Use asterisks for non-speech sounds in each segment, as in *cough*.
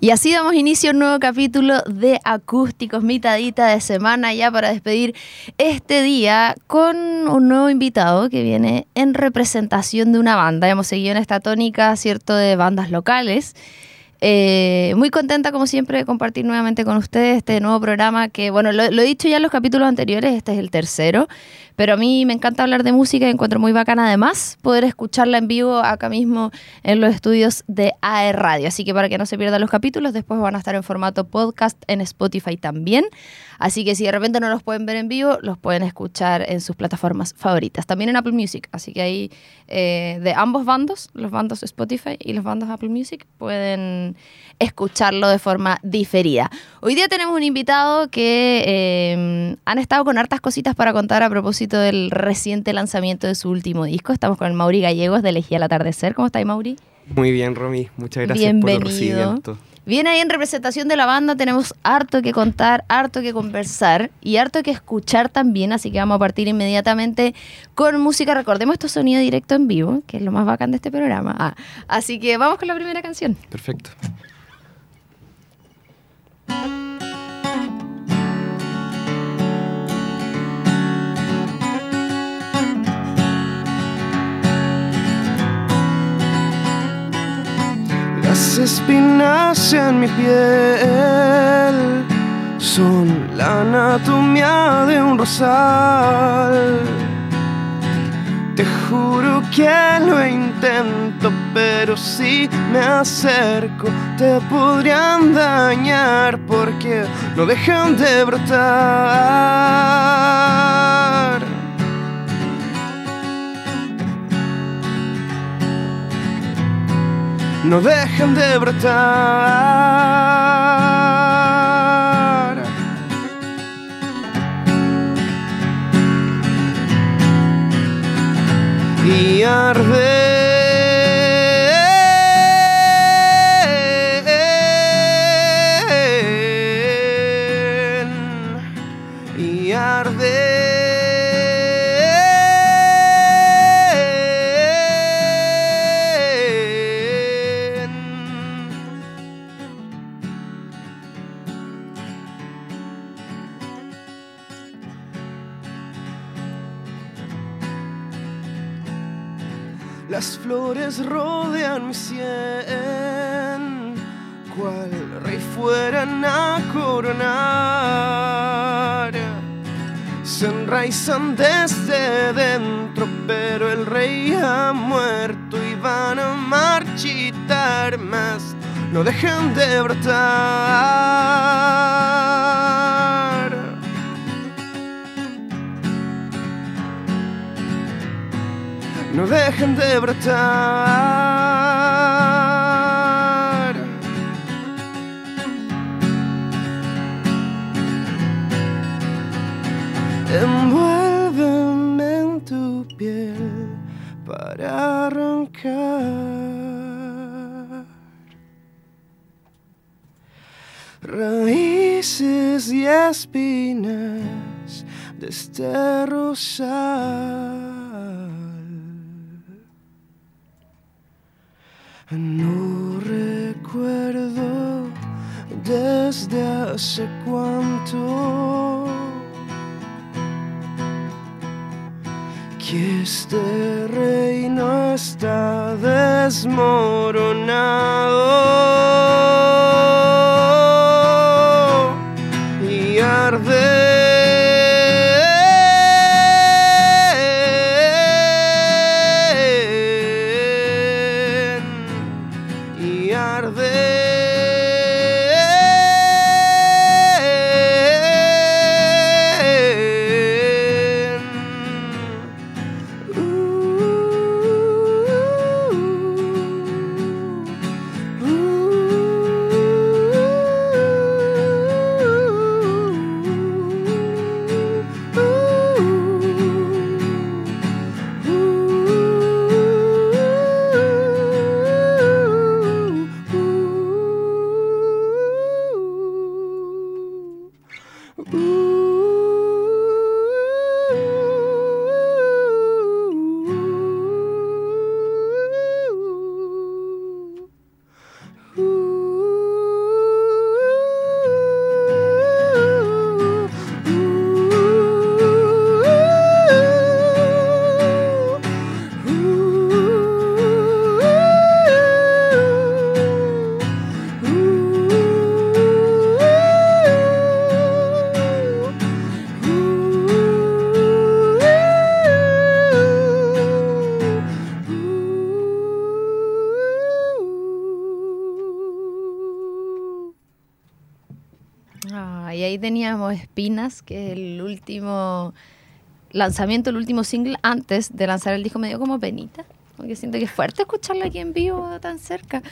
Y así damos inicio a un nuevo capítulo de Acústicos, mitadita de semana ya para despedir este día con un nuevo invitado que viene en representación de una banda. Hemos seguido en esta tónica, ¿cierto?, de bandas locales. Eh, muy contenta, como siempre, de compartir nuevamente con ustedes este nuevo programa que, bueno, lo, he dicho ya en los capítulos anteriores, este es el tercero, pero a mí me encanta hablar de música y encuentro muy bacana además poder escucharla en vivo acá mismo en los estudios de AE Radio. Así que para que no se pierdan los capítulos, después van a estar en formato podcast en Spotify también. Así que si de repente no los pueden ver en vivo, los pueden escuchar en sus plataformas favoritas. También en Apple Music. Así que ahí eh, de ambos bandos, los bandos Spotify y los bandos Apple Music, pueden escucharlo de forma diferida. Hoy día tenemos un invitado que eh, han estado con hartas cositas para contar a propósito del reciente lanzamiento de su último disco. Estamos con el Mauri Gallegos de Elegía al Atardecer. ¿Cómo estáis, Mauri? Muy bien, Romy. Muchas gracias Bienvenido. por el recibimiento. Bien, ahí en representación de la banda tenemos harto que contar, harto que conversar y harto que escuchar también, así que vamos a partir inmediatamente con música. Recordemos esto sonido directo en vivo, que es lo más bacán de este programa. Ah, así que vamos con la primera canción. Perfecto. Espinas en mi piel son la anatomía de un rosal. Te juro que lo intento, pero si me acerco te podrían dañar porque no dejan de brotar. No dejan de brotar. y arden Rodean mi sien, cual rey fueran a coronar. Se enraizan desde dentro, pero el rey ha muerto y van a marchitar más. No dejan de brotar. No dejen de brotar. Envuélveme en tu piel para arrancar raíces y espinas de este rosal. No recuerdo desde hace cuánto. Que este reino está desmoronado teníamos Espinas, que es el último lanzamiento, el último single antes de lanzar el disco, me dio como penita. Porque siento que es fuerte escucharla aquí en vivo tan cerca.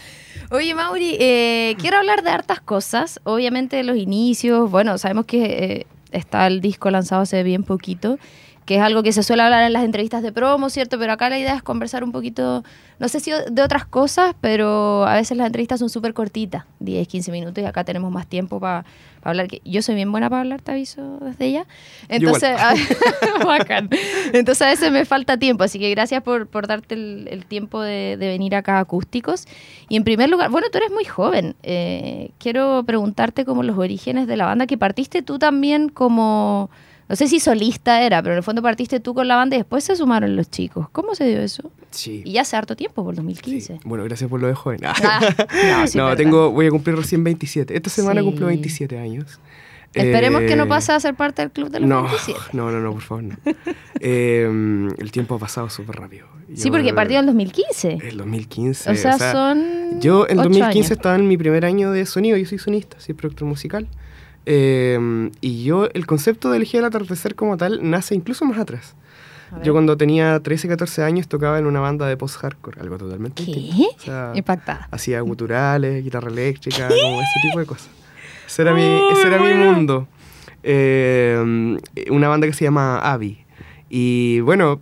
Oye, Mauri, eh, quiero hablar de hartas cosas. Obviamente los inicios, bueno, sabemos que eh, está el disco lanzado hace bien poquito que es algo que se suele hablar en las entrevistas de promo, ¿cierto? Pero acá la idea es conversar un poquito, no sé si de otras cosas, pero a veces las entrevistas son súper cortitas, 10, 15 minutos, y acá tenemos más tiempo para hablar. Que yo soy bien buena para hablar, te aviso desde ya. Entonces, a, *laughs* *laughs* Entonces a veces me falta tiempo, así que gracias por, por darte el, tiempo de, venir acá a Acústicos. Y en primer lugar, bueno, tú eres muy joven. Eh, quiero preguntarte como los orígenes de la banda, que partiste tú también como no sé si solista era, pero en el fondo partiste tú con la banda y después se sumaron los chicos. ¿Cómo se dio eso? Sí. Y ya hace harto tiempo, por 2015. Bueno, gracias por lo de joven. Ah, *laughs* no, tengo, voy a cumplir recién 27. Esta semana cumplo 27 años. Esperemos que no eh, pase a ser parte del club de los no, 27. *laughs* No, no, no, por favor, no. Em, el tiempo ha pasado súper rápido. sí, porque partió en 2015. El 2015. O sea, son. Yo en 2015 estaba en mi primer año de sonido. Yo soy sonista, soy productor musical. Em, y yo, el concepto de elegir el atardecer como tal nace incluso más atrás. Yo cuando tenía 13, 14 años tocaba en una banda de post-hardcore, algo totalmente ¿Qué? Impactada. Hacía guturales, guitarra eléctrica, como ese tipo de cosas. Ese era, mi, ese era mi mundo. Em, una banda que se llama Avi. Y bueno,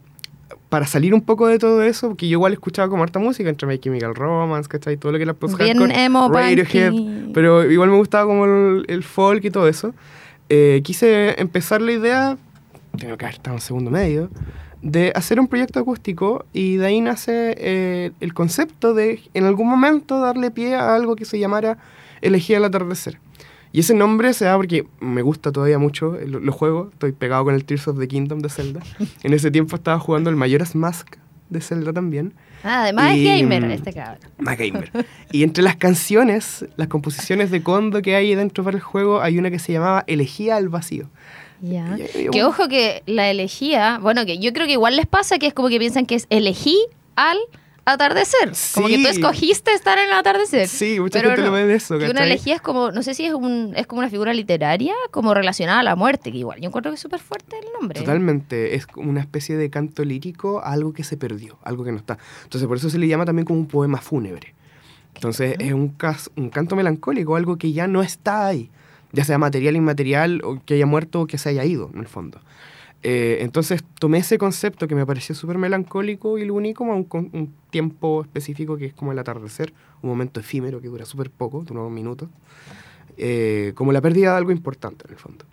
para salir un poco de todo eso, porque yo igual escuchaba como harta música, entre My Chemical Romance, ¿cachai? Todo lo que era post Bien emo, Radiohead, pero igual me gustaba como el, folk y todo eso. Eh, quise empezar la idea, tengo que haber estado en segundo medio, de hacer un proyecto acústico y de ahí nace eh, el concepto de en algún momento darle pie a algo que se llamara Elegía el atardecer. Y ese nombre se da porque me gusta todavía mucho los juegos. Estoy pegado con el Tears of the Kingdom de Zelda. *laughs* en ese tiempo estaba jugando el Majora's Mask de Zelda también. Ah, además es gamer este cabrón. Más gamer. *laughs* y entre las canciones, las composiciones de Kondo que hay dentro para el juego, hay una que se llamaba Elegía al Vacío. Ya. Que ojo que la elegía, bueno, que yo creo que igual les pasa que es como que piensan que es elegí al atardecer. Como que tú escogiste estar en el atardecer. Sí, mucha gente lo ve de eso. Que una elegía es como, no sé si es, un, es como una figura literaria, como relacionada a la muerte, que igual yo encuentro que es súper fuerte el nombre. Totalmente, es como una especie de canto lírico a algo que se perdió, algo que no está. Entonces por eso se le llama también como un poema fúnebre. Entonces es un, un canto melancólico, algo que ya no está ahí, ya sea material, inmaterial, o que haya muerto o que se haya ido, en el fondo. Eh, entonces tomé ese concepto que me pareció súper melancólico y lo uní como a un, tiempo específico que es como el atardecer, un momento efímero que dura súper poco, dura unos minutos, eh, como la pérdida de algo importante en el fondo.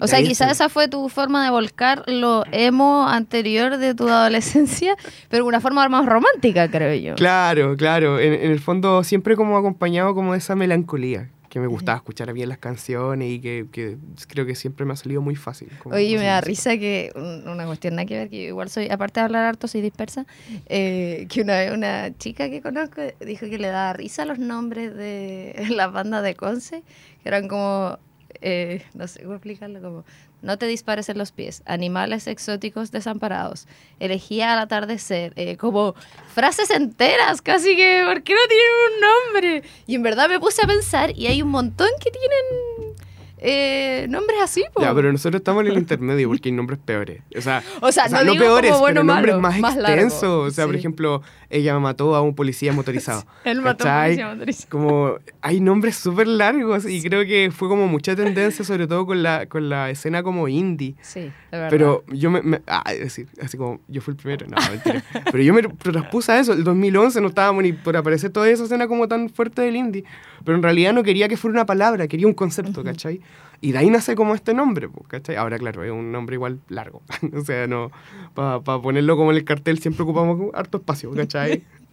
O sea, quizás esa fue tu forma de volcar lo emo anterior de tu adolescencia, *laughs* pero de una forma más romántica, creo yo. Claro, claro. En, en, el fondo siempre como acompañado como de esa melancolía que me gustaba escuchar bien las canciones y que, que, creo que siempre me ha salido muy fácil. Oye, me da risa que una cuestión nada que ver, que igual soy, aparte de hablar harto, soy dispersa, eh, que una vez una chica que conozco dijo que le daba risa los nombres de *laughs* las bandas de Conce, que eran como, eh, no sé cómo explicarlo, como no te dispares en los pies, animales exóticos desamparados, elegía al atardecer, eh, como frases enteras, casi que, ¿por qué no tienen un nombre? Y en verdad me puse a pensar y hay un montón que tienen eh, nombres así, Ya, pero nosotros estamos en el intermedio porque hay nombres peores. O sea, *laughs* o sea, no, peores, pero nombres más, extensos. o sea, por ejemplo, ella mató a un policía motorizado. *laughs* Él mató a un policía motorizado. Como hay nombres súper largos y creo que fue como mucha tendencia, sobre todo con la, con la escena como indie. Sí, de verdad. Pero yo me, ah, es decir, así como yo fui el primero, no, mentira. pero yo me traspuse a eso. El 2011 no estábamos ni por aparecer toda esa escena como tan fuerte del indie. Pero en realidad no quería que fuera una palabra, quería un concepto, ¿cachai? Y de ahí nace como este nombre, ¿cachai? Ahora, claro, es un nombre igual largo. *laughs* o sea, no, para ponerlo como en el cartel siempre ocupamos harto espacio, ¿cachai? *laughs*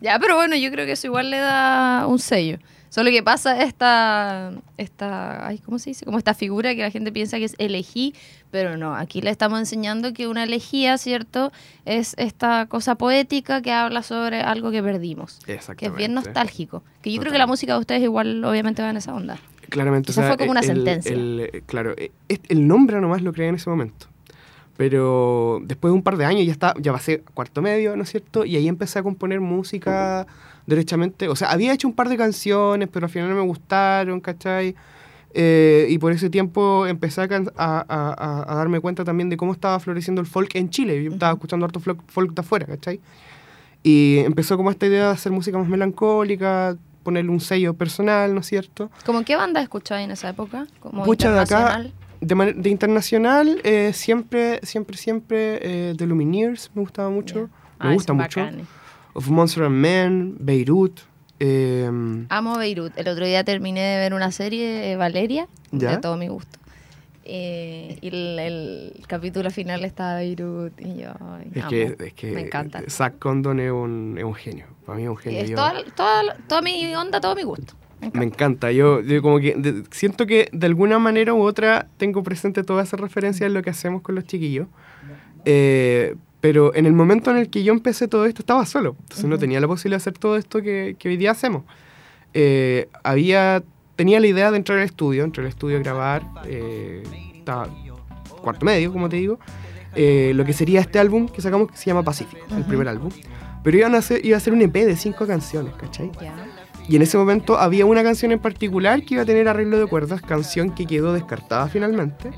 ya, pero bueno, yo creo que eso igual le da un sello. Solo que pasa esta, esta ay, ¿cómo se dice? Como esta figura que la gente piensa que es elegí, pero no, aquí le estamos enseñando que una elegía, ¿cierto? Es esta cosa poética que habla sobre algo que perdimos. Que es bien nostálgico. Que yo creo que la música de ustedes igual obviamente va en esa onda. Claramente. Eso fue como una sentencia. claro, e, el nombre nomás lo creé en ese momento. Pero después de un par de años ya está, ya ser cuarto medio, ¿no es cierto? Y ahí empecé a componer música derechamente. O sea, había hecho un par de canciones, pero al final no me gustaron, ¿cachai? eh, y por ese tiempo empecé a, a- a- a darme cuenta también de cómo estaba floreciendo el folk en Chile. Yo estaba escuchando harto folk, folk de afuera, ¿cachai? Y empezó como esta idea de hacer música más melancólica, ponerle un sello personal, ¿no es cierto? ¿Cómo qué banda escuchabas en esa época? Como de acá. De, man- de internacional, eh, siempre, siempre, siempre eh, The Lumineers me gustaba mucho. Ah, Me gusta son mucho. Of Monster and Men, Beirut. eh, Amo Beirut. El otro día terminé de ver una serie, eh, Valeria, ¿Ya? de todo mi gusto. Eh, y el, el capítulo final estaba Beirut y yo es, amo. que, es que me encanta. Zach Condon es un, es un genio. Para mí es un genio. es Yo- toda, toda, toda mi onda, todo mi gusto. Me encanta. Me encanta, yo, yo como que de- siento que de alguna manera u otra tengo presente toda esa referencia en lo que hacemos con los chiquillos. Eh, pero en el momento en el que yo empecé todo esto estaba solo, entonces no tenía la posibilidad de hacer todo esto que, que hoy día hacemos. Eh, había, tenía la idea de entrar al estudio, entrar al estudio a grabar, eh, estaba cuarto medio, como te digo, eh, lo que sería este álbum que sacamos que se llama Pacífico, el Ujú. primer álbum. Pero iban a hacer, iba a ser un EP de cinco canciones, ¿cachai? Y en ese momento había una canción en particular que iba a tener arreglo de cuerdas, canción que quedó descartada finalmente,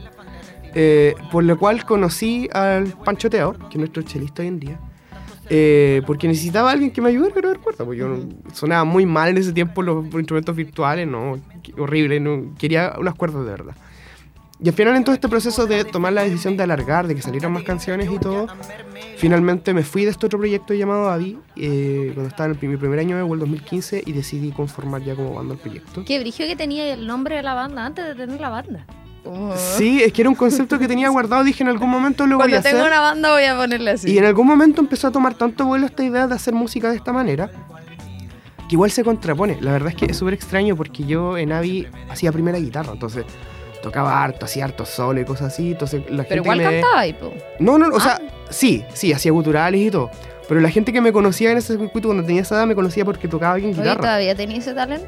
eh, por lo cual conocí al Pancho Teo, que es nuestro chelista hoy en día, eh, porque necesitaba a alguien que me ayudara a grabar cuerdas, porque yo no- sonaba muy mal en ese tiempo los instrumentos virtuales, no, horrible, no, quería unas cuerdas de verdad. Y al final en todo este proceso de tomar la decisión de alargar, de que salieran más canciones y todo, finalmente me fui de este otro proyecto llamado Avi, eh, cuando estaba en el, mi primer año de el 2015 y decidí conformar ya como banda el proyecto. Qué brillo que tenía el nombre de la banda antes de tener la banda. Como- Sí, es que era un concepto que tenía guardado, dije en algún momento lo voy a Cuando hacer. tengo una banda voy a ponerle así. Y en algún momento empezó a tomar tanto vuelo esta idea de hacer música de esta manera, que igual se contrapone. La verdad es que es súper extraño porque yo en Avi hacía primera guitarra, entonces tocaba harto, hacía harto solo y cosas así, entonces la Pero gente igual me... cantaba ahí, po. No, no, o Ah. sea, sí, sí, hacía guturales y todo. Pero la gente que me conocía en ese circuito cuando tenía esa edad me conocía porque tocaba bien guitarra. ¿todavía tenía ese talento?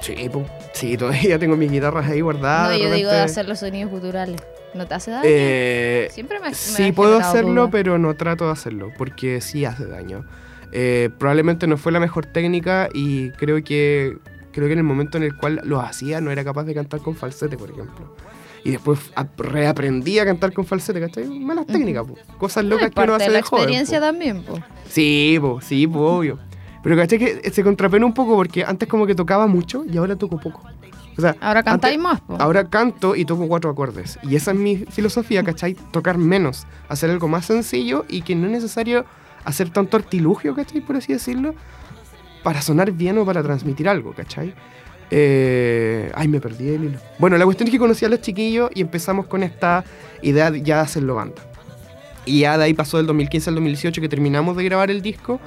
Sí, po. sí, todavía tengo mis guitarras ahí guardadas. no, yo digo de hacer los sonidos guturales. ¿No te hace daño? Eh, Siempre me, me sí puedo hacerlo, duda. pero no trato de hacerlo, porque sí hace daño. Eh, probablemente no fue la mejor técnica y creo que, creo que en el momento en el cual lo hacía no era capaz de cantar con falsete, por ejemplo. Y después ap- reaprendí a cantar con falsete, ¿cachai? Malas técnicas, po. cosas No, locas es que uno hace de la joven, experiencia po. también, po. Sí, po, sí, po, obvio. Pero caché que se contrapena un poco porque antes como que tocaba mucho y ahora toco poco. O sea, Ahora cantáis más, po. Ahora canto y toco cuatro acordes. Y esa es mi filosofía, ¿cachai? Tocar menos, hacer algo más sencillo y que no es necesario hacer tanto artilugio, ¿cachai? Por así decirlo, para sonar bien o para transmitir algo, ¿cachai? Eh, ay, me perdí el hilo. Bueno, la cuestión es que conocí a los chiquillos y empezamos con esta idea de ya de hacerlo banda. Y ya de ahí pasó del 2015 al 2018 que terminamos de grabar el disco.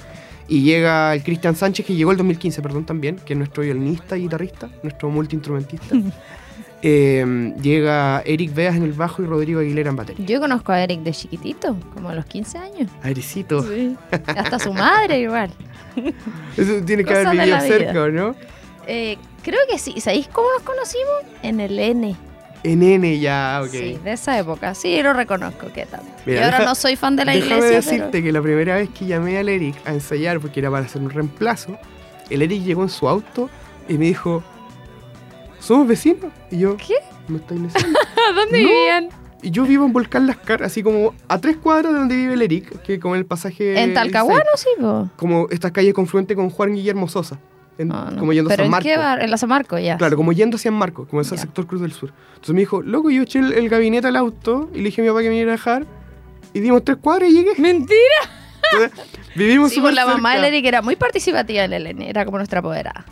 Y llega el Cristian Sánchez, que llegó el 2015, perdón, también, que es nuestro violinista y guitarrista, nuestro multiinstrumentista. *laughs* Eh, llega Eric Veas en el bajo y Rodrigo Aguilera en batería. Yo conozco a Eric de chiquitito, como a los 15 años. Airecito. Sí. *laughs* Hasta su madre igual. Eso tiene que Cosas haber vivido cerca, ¿o no? Eh, creo que sí. ¿Sabéis cómo nos conocimos? En el N. En N ya, ok. Sí, de esa época. Sí, lo reconozco, ¿qué tanto? Mira, y ahora deja- no soy fan de la Déjame iglesia, decirte pero... que la primera vez que llamé al Eric a ensayar, porque era para hacer un reemplazo, el Eric llegó en su auto y me dijo, ¿somos vecinos? Y yo, ¿Qué? ¿Me estáis *laughs* diciendo? ¿Dónde No. vivían? Y yo vivo en Volcán Las Caras, así como a tres cuadras de donde vive el Eric, que como el pasaje... ¿En Talcahuano, sí, po? Como esta calle confluente con Juan Guillermo Sosa. en- Ah, no. Como yendo ¿Pero a San en Marco. qué bar? En la San Marco, ya. Claro, como yendo hacia Marco, como ese sector Cruz del Sur. Entonces me dijo, loco, yo eché el, el gabinete al auto y le dije a mi papá que me iba a dejar. Y dimos tres cuadras y llegué. ¡Mentira! Entonces, vivimos Sí, súper pues la mamá del Eric era muy participativa en el. Era como nuestra apoderada.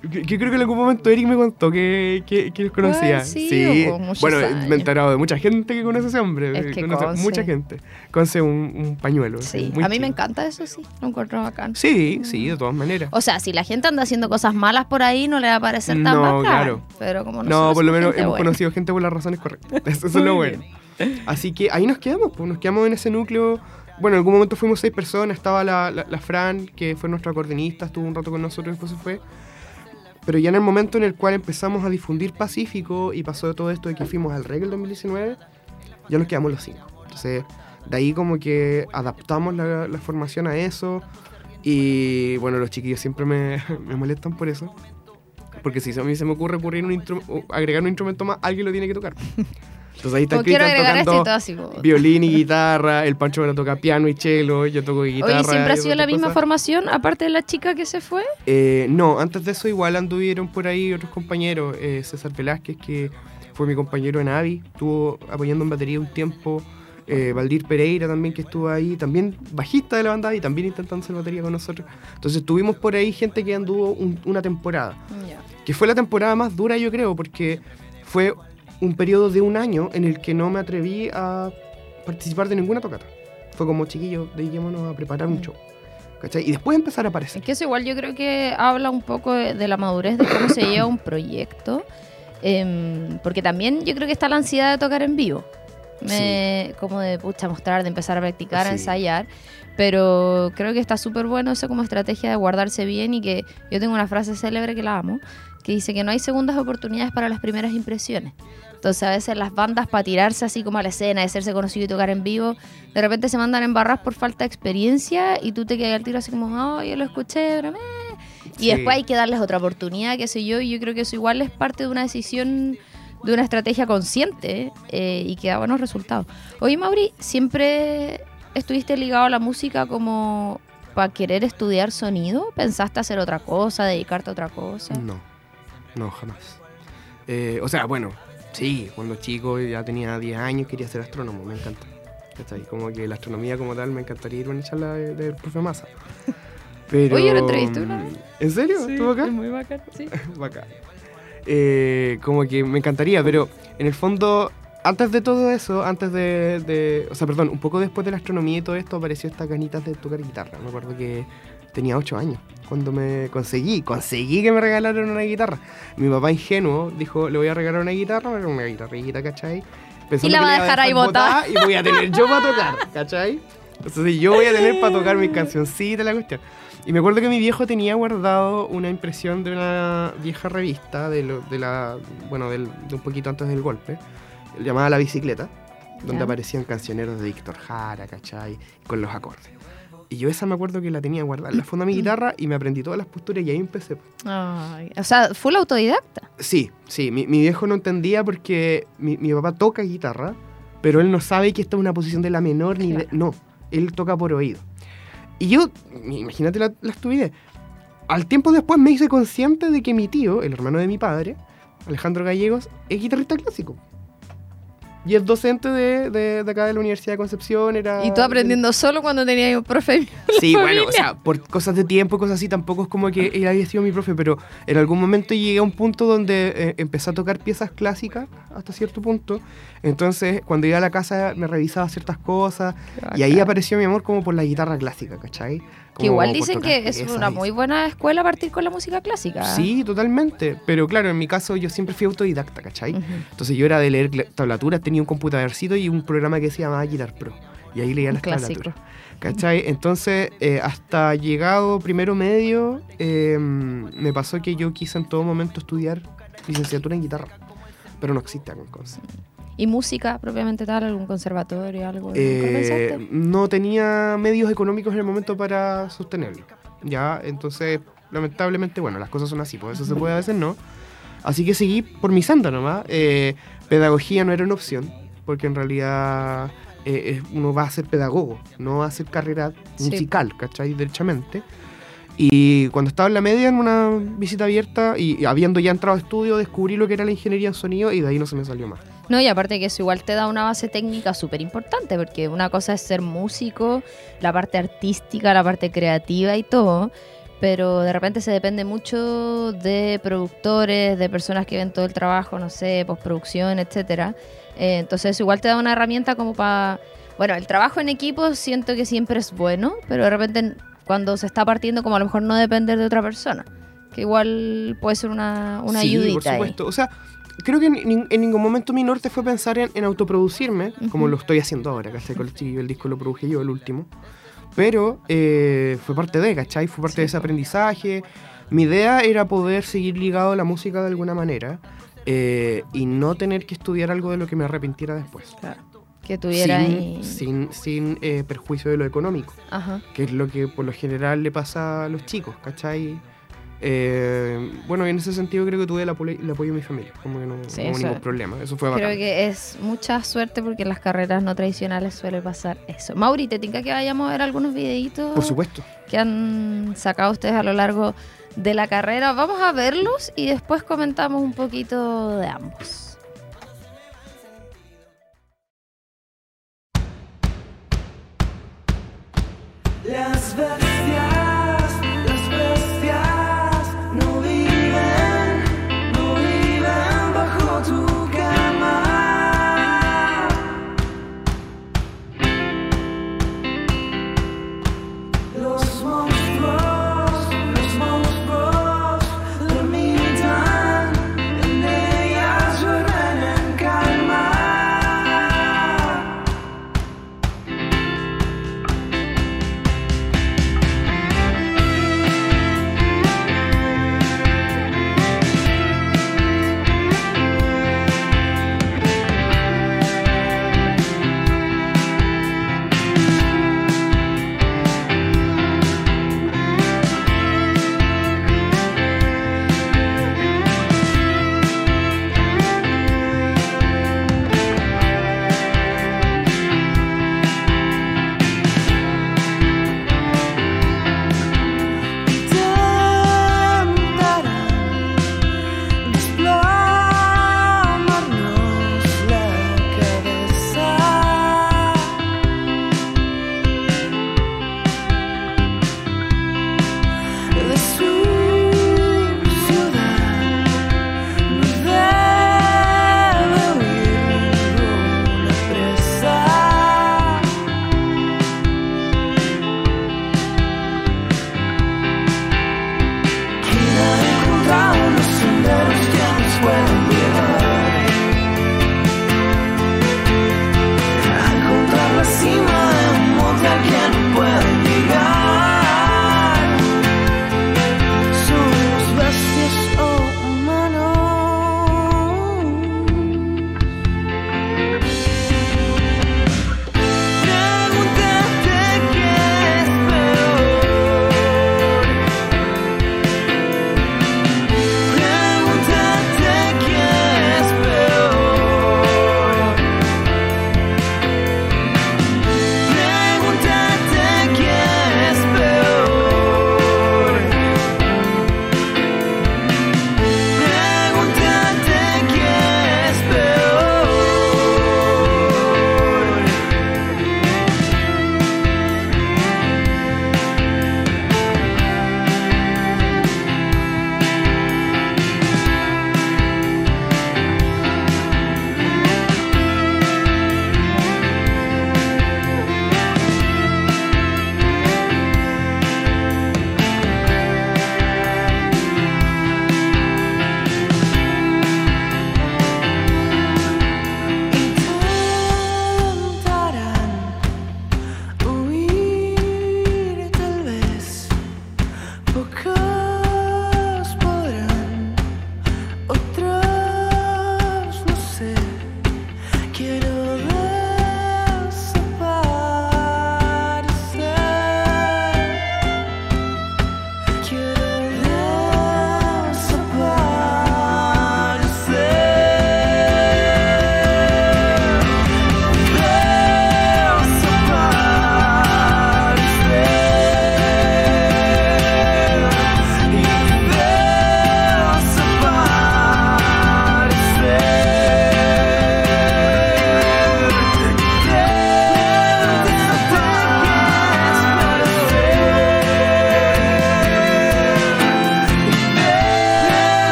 Que, que creo que en algún momento Eric me contó que, que, que los conocía. Sí, muchos Bueno, años. me he enterado de mucha gente que conoce a ese hombre. Es que conoce Conce. mucha gente. Conoce un, un pañuelo. Sí, a mí me encanta eso, sí. Lo encuentro bacán. Sí, sí, de todas maneras. O sea, si la gente anda haciendo cosas malas por ahí, no le va a parecer tan No, bacán. claro. Pero como No, por lo menos hemos buena. conocido gente por las razones correctas. *laughs* Eso es lo bueno. Así que ahí nos quedamos, pues nos quedamos en ese núcleo. Bueno, en algún momento fuimos seis personas. Estaba la, la, la Fran, que fue nuestra acordeonista, estuvo un rato con nosotros y después se fue. Pero ya en el momento en el cual empezamos a difundir Pacífico y pasó todo esto de que fuimos al reggae el 2019, ya nos quedamos los cinco. Entonces, de ahí como que adaptamos la, formación a eso. Y bueno, los chiquillos siempre *laughs* me, molestan por eso. porque si a mí se me ocurre ocurrir un agregar un instrumento más, alguien lo tiene que tocar. *laughs* Entonces ahí está Cristian este y tocando así. como- violín y guitarra, el Pancho me toca piano y cello, yo toco guitarra. Oye, ¿siempre ha y sido la misma formación, aparte de la chica que se fue? Eh, no, antes de eso igual anduvieron por ahí otros compañeros. eh, César Velázquez, que fue mi compañero en AVI, estuvo apoyando en batería un tiempo. eh, Valdir Pereira también, que estuvo ahí, también bajista de la banda y también intentando hacer batería con nosotros. Entonces tuvimos por ahí gente que anduvo un- una temporada, que fue la temporada más dura yo creo, porque fue un periodo de un año en el que no me atreví a participar de ninguna tocata. Fue como, chiquillos, dediquémonos a preparar un Mm. show. ¿cachai? Y después empezar a aparecer. Es que eso igual yo creo que habla un poco de, de la madurez de cómo se lleva un proyecto. em, porque también yo creo que está la ansiedad de tocar en vivo. Me- Como de pucha, mostrar, de empezar a practicar, a ensayar. Pero creo que está súper bueno eso como estrategia de guardarse bien y que yo tengo una frase célebre que la amo, que dice que no hay segundas oportunidades para las primeras impresiones. Entonces a veces las bandas para tirarse así como a la escena, de hacerse conocido y tocar en vivo, de repente se mandan en barras por falta de experiencia y tú te quedas al tiro así como, oh, yo lo escuché, pero meh". Y Sí. después hay que darles otra oportunidad, qué sé yo, y yo creo que eso igual es parte de una decisión, de una estrategia consciente eh, y que da buenos resultados. Oye, Mauri, ¿siempre estuviste ligado a la música como para querer estudiar sonido? ¿Pensaste hacer otra cosa, dedicarte a otra cosa? No, no, jamás. Eh, o sea, bueno, sí, cuando chico ya tenía 10 años quería ser astrónomo, me encanta. ¿Cachai? Como que la astronomía como tal me encantaría ir a una charla de- del profe Massa. Pero, *laughs* Oye, lo entrevisté una vez. ¿En serio? ¿Estuvo acá? muy bacán, sí. *laughs* Bacán. Eh, como que me encantaría, pero en el fondo, antes de todo eso, antes de, de- O sea, perdón, un poco después de la astronomía y todo esto, apareció esta ganitas de tocar guitarra. Me acuerdo que tenía 8 años cuando me conseguí, conseguí que me regalaron una guitarra. Mi papá ingenuo dijo, le voy a regalar una guitarra, regaló una guitarrita, ¿cachai? Pensando Y la va a dejar ahí botada. Y voy a tener yo para tocar, ¿cachai? Entonces yo voy a tener para tocar mis cancioncitas, la cuestión. Y me acuerdo que mi viejo tenía guardado una impresión de una vieja revista, de, lo- de la, bueno, del- de un poquito antes del golpe, llamada La Bicicleta, donde aparecían cancioneros de Víctor Jara, ¿cachai? Con los acordes. Y yo esa me acuerdo que la tenía guardada en la funda de mi guitarra y me aprendí todas las posturas y ahí empecé. Ay, o sea, full autodidacta. Sí, sí, mi, mi viejo no entendía porque mi, mi papá toca guitarra, pero él no sabe que esta es una posición de la menor ni de... No, él toca por oído. Y yo, imagínate la, la estupidez, al tiempo después me hice consciente de que mi tío, el hermano de mi padre, Alejandro Gallegos, es guitarrista clásico. Y es docente de, de- de acá de la Universidad de Concepción. Era Y tú aprendiendo solo cuando tenías un profe. Sí, bueno, o sea, por cosas de tiempo y cosas así, tampoco es como que él había sido mi profe, pero en algún momento llegué a un punto donde eh, empecé a tocar piezas clásicas hasta cierto punto. Entonces, cuando iba a la casa me revisaba ciertas cosas y ahí apareció mi amor como por la guitarra clásica, ¿cachai? Que igual dicen que es una muy buena escuela partir con la música clásica. Sí, totalmente. Pero claro, en mi caso yo siempre fui autodidacta, ¿cachai? Entonces yo era de leer tablaturas, tenía un computadorcito y un programa que se llamaba Guitar Pro. Y ahí leía Un las clásico. tablaturas. ¿Cachai? Entonces, eh, hasta llegado primero medio, eh, me pasó que yo quise en todo momento estudiar licenciatura en guitarra. Pero no existe en Conce. ¿Y música propiamente tal? ¿Algún conservatorio? ¿Algo? ¿Nunca Eh, no tenía medios económicos en el momento para sostenerlo. Ya, entonces, lamentablemente, bueno, las cosas son así, por eso se puede, a veces no. Así que seguí por mi santa nomás. Eh, pedagogía no era una opción, porque en realidad eh, es- uno va a ser pedagogo, no va a hacer carrera Sí. musical, ¿cachai? Derechamente. Y cuando estaba en la media, en una visita abierta, y, y habiendo ya entrado a estudio, descubrí lo que era la ingeniería en sonido y de ahí no se me salió más. No, y aparte que eso igual te da una base técnica súper importante, porque una cosa es ser músico, la parte artística, la parte creativa y todo, pero de repente se depende mucho de productores, de personas que ven todo el trabajo, no sé, postproducción, etcétera. Eh, entonces eso igual te da una herramienta como para... Bueno, el trabajo en equipo siento que siempre es bueno, pero de repente cuando se está partiendo como a lo mejor no depender de otra persona, que igual puede ser una, una sí, ayudita por ahí. supuesto. O sea, creo que en, en ningún momento mi norte fue pensar en, en autoproducirme, como Ujú. lo estoy haciendo ahora, ¿cachai? Con el chiquillo, el disco lo produje yo, el último. Pero eh, fue parte de, ¿cachai? Fue parte Sí, de ese aprendizaje. Mi idea era poder seguir ligado a la música de alguna manera eh, y no tener que estudiar algo de lo que me arrepintiera después. Claro. Que tuviera sin, ahí... sin, sin, eh, perjuicio de lo económico, Ajá. que es lo que por lo general le pasa a los chicos, ¿cachai? Eh, bueno, en ese sentido creo que tuve el, apoyo, el apoyo de mi familia, como que no, Sí, no hubo ningún problema. Eso fue Creo bacán. que es mucha suerte porque en las carreras no tradicionales suele pasar eso. Mauri, ¿te tinca que vayamos a ver algunos videitos Por supuesto. que han sacado ustedes a lo largo de la carrera? Vamos a verlos y después comentamos un poquito de ambos. Las bestias,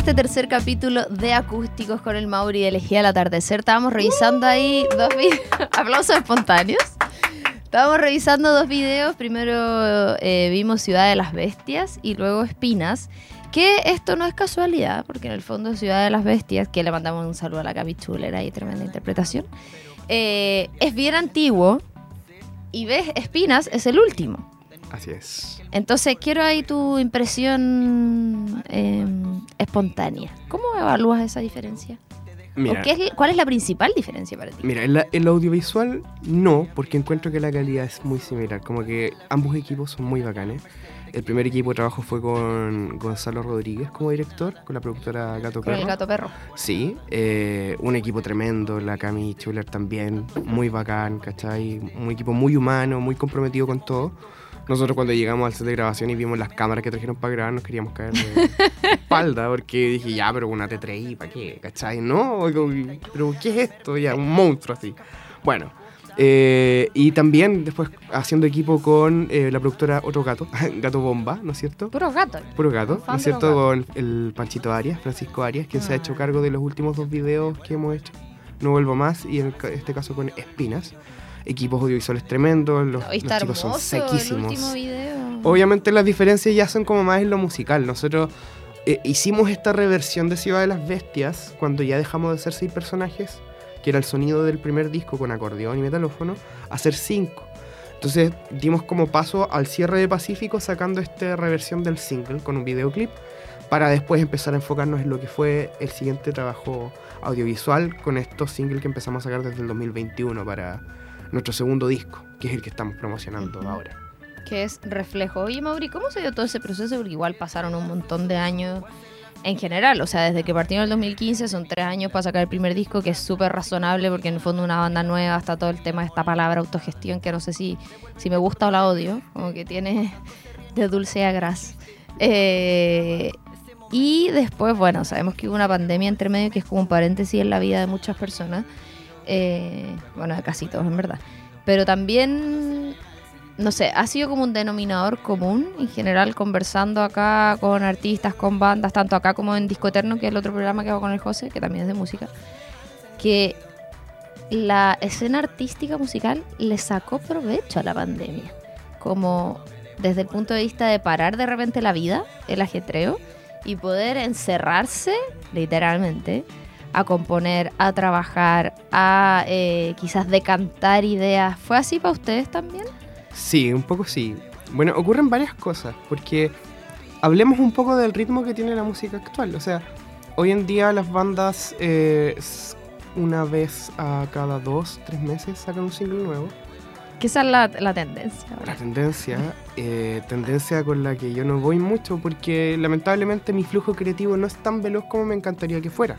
este tercer capítulo de Acústicos con el Mauri de Elegía al Atardecer. Estábamos revisando ahí dos videos. *laughs* Aplausos espontáneos. Estábamos revisando dos videos. Primero eh, vimos Ciudad de las Bestias y luego Espinas. Que esto no es casualidad, porque en el fondo Ciudad de las Bestias, que le mandamos un saludo a la Gaby Chulera y tremenda interpretación, eh, es bien antiguo. Y ves, Espinas es el último. Así es. Entonces, quiero ahí tu impresión eh, espontánea. ¿Cómo evalúas esa diferencia? Mira, ¿O qué es- ¿Cuál es la principal diferencia para ti? mira en la- el audiovisual no, porque encuentro que la calidad es muy similar. Como que ambos equipos son muy bacanes. El primer equipo de trabajo fue con Gonzalo Rodríguez como director, con la productora Gato Con el Perro. gato perro. Sí, eh, un equipo tremendo, la Cami Schuller también, muy bacán, ¿cachai? Un equipo muy humano, muy comprometido con todo. Nosotros cuando llegamos al set de grabación y vimos las cámaras que trajeron para grabar, nos queríamos caer de *laughs* espalda, porque dije, ya, pero una T3i, ¿para qué? ¿Cachai? No, pero ¿qué es esto? Ya, un monstruo así. Bueno, eh, y también después haciendo equipo con eh, la productora Otro Gato, *laughs* Gato Bomba, ¿no es cierto? Puro gato. Puro gato, ¿no es cierto? Con el Panchito Arias, Francisco Arias, quien se ha Ah. hecho cargo de los últimos dos videos que hemos hecho. No vuelvo más, y en este caso con Espinas. Equipos audiovisuales tremendos, los, los chicos son hermoso sequísimos. video. Obviamente las diferencias ya son como más en lo musical. Nosotros eh, hicimos esta reversión de Ciudad de las Bestias cuando ya dejamos de ser seis personajes, que era el sonido del primer disco con acordeón y metalófono, a ser cinco. Entonces dimos como paso al cierre de Pacífico sacando esta reversión del single con un videoclip para después empezar a enfocarnos en lo que fue el siguiente trabajo audiovisual con estos singles que empezamos a sacar desde el 2021 para nuestro segundo disco, que es el que estamos promocionando ahora. Que es reflejo. Oye, Mauri, ¿cómo se dio todo ese proceso? Porque igual pasaron un montón de años en general. O sea, desde que partieron en el 2015 son tres años para sacar el primer disco, que es súper razonable porque en el fondo una banda nueva está todo el tema de esta palabra autogestión, que no sé si, si me gusta o la odio. Como que tiene *laughs* de dulce a gras. Eh, y después, bueno, sabemos que hubo una pandemia entre medio que es como un paréntesis en la vida de muchas personas. Eh, bueno, casi todos, en verdad. Pero también, no sé, ha sido como un denominador común en general conversando acá con artistas, con bandas, tanto acá como en Disco Eterno, que es el otro programa que hago con el José, que también es de música, que la escena artística musical le sacó provecho a la pandemia. Como desde el punto de vista de parar de repente la vida, el ajetreo, y poder encerrarse, literalmente, a componer, a trabajar, a eh, quizás decantar ideas. ¿Fue así para ustedes también? Sí, un poco sí. Bueno, ocurren varias cosas, porque hablemos un poco del ritmo que tiene la música actual. O sea, hoy en día las bandas eh, una vez a cada dos, tres meses sacan un single nuevo. Esa es la, la tendencia. La tendencia, eh, tendencia con la que yo no voy mucho porque lamentablemente mi flujo creativo no es tan veloz como me encantaría que fuera.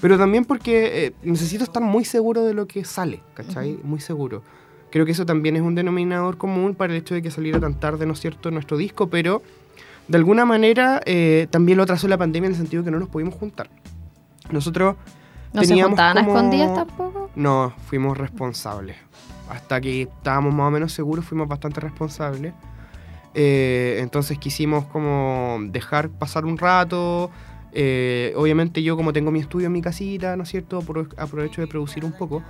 Pero también porque eh, necesito estar muy seguro de lo que sale, ¿cachai? Muy seguro. Creo que eso también es un denominador común para el hecho de que saliera tan tarde, ¿no es cierto?, nuestro disco, pero de alguna manera eh, también lo atrasó la pandemia en el sentido que no nos pudimos juntar. Nosotros ¿No se teníamos juntaban a como- escondidas tampoco? no, fuimos responsables. Hasta que estábamos más o menos seguros, fuimos bastante responsables. Eh, entonces quisimos como dejar pasar un rato. Eh, obviamente yo como tengo mi estudio en mi casita, ¿no es cierto? Apro- Aprovecho de producir un poco.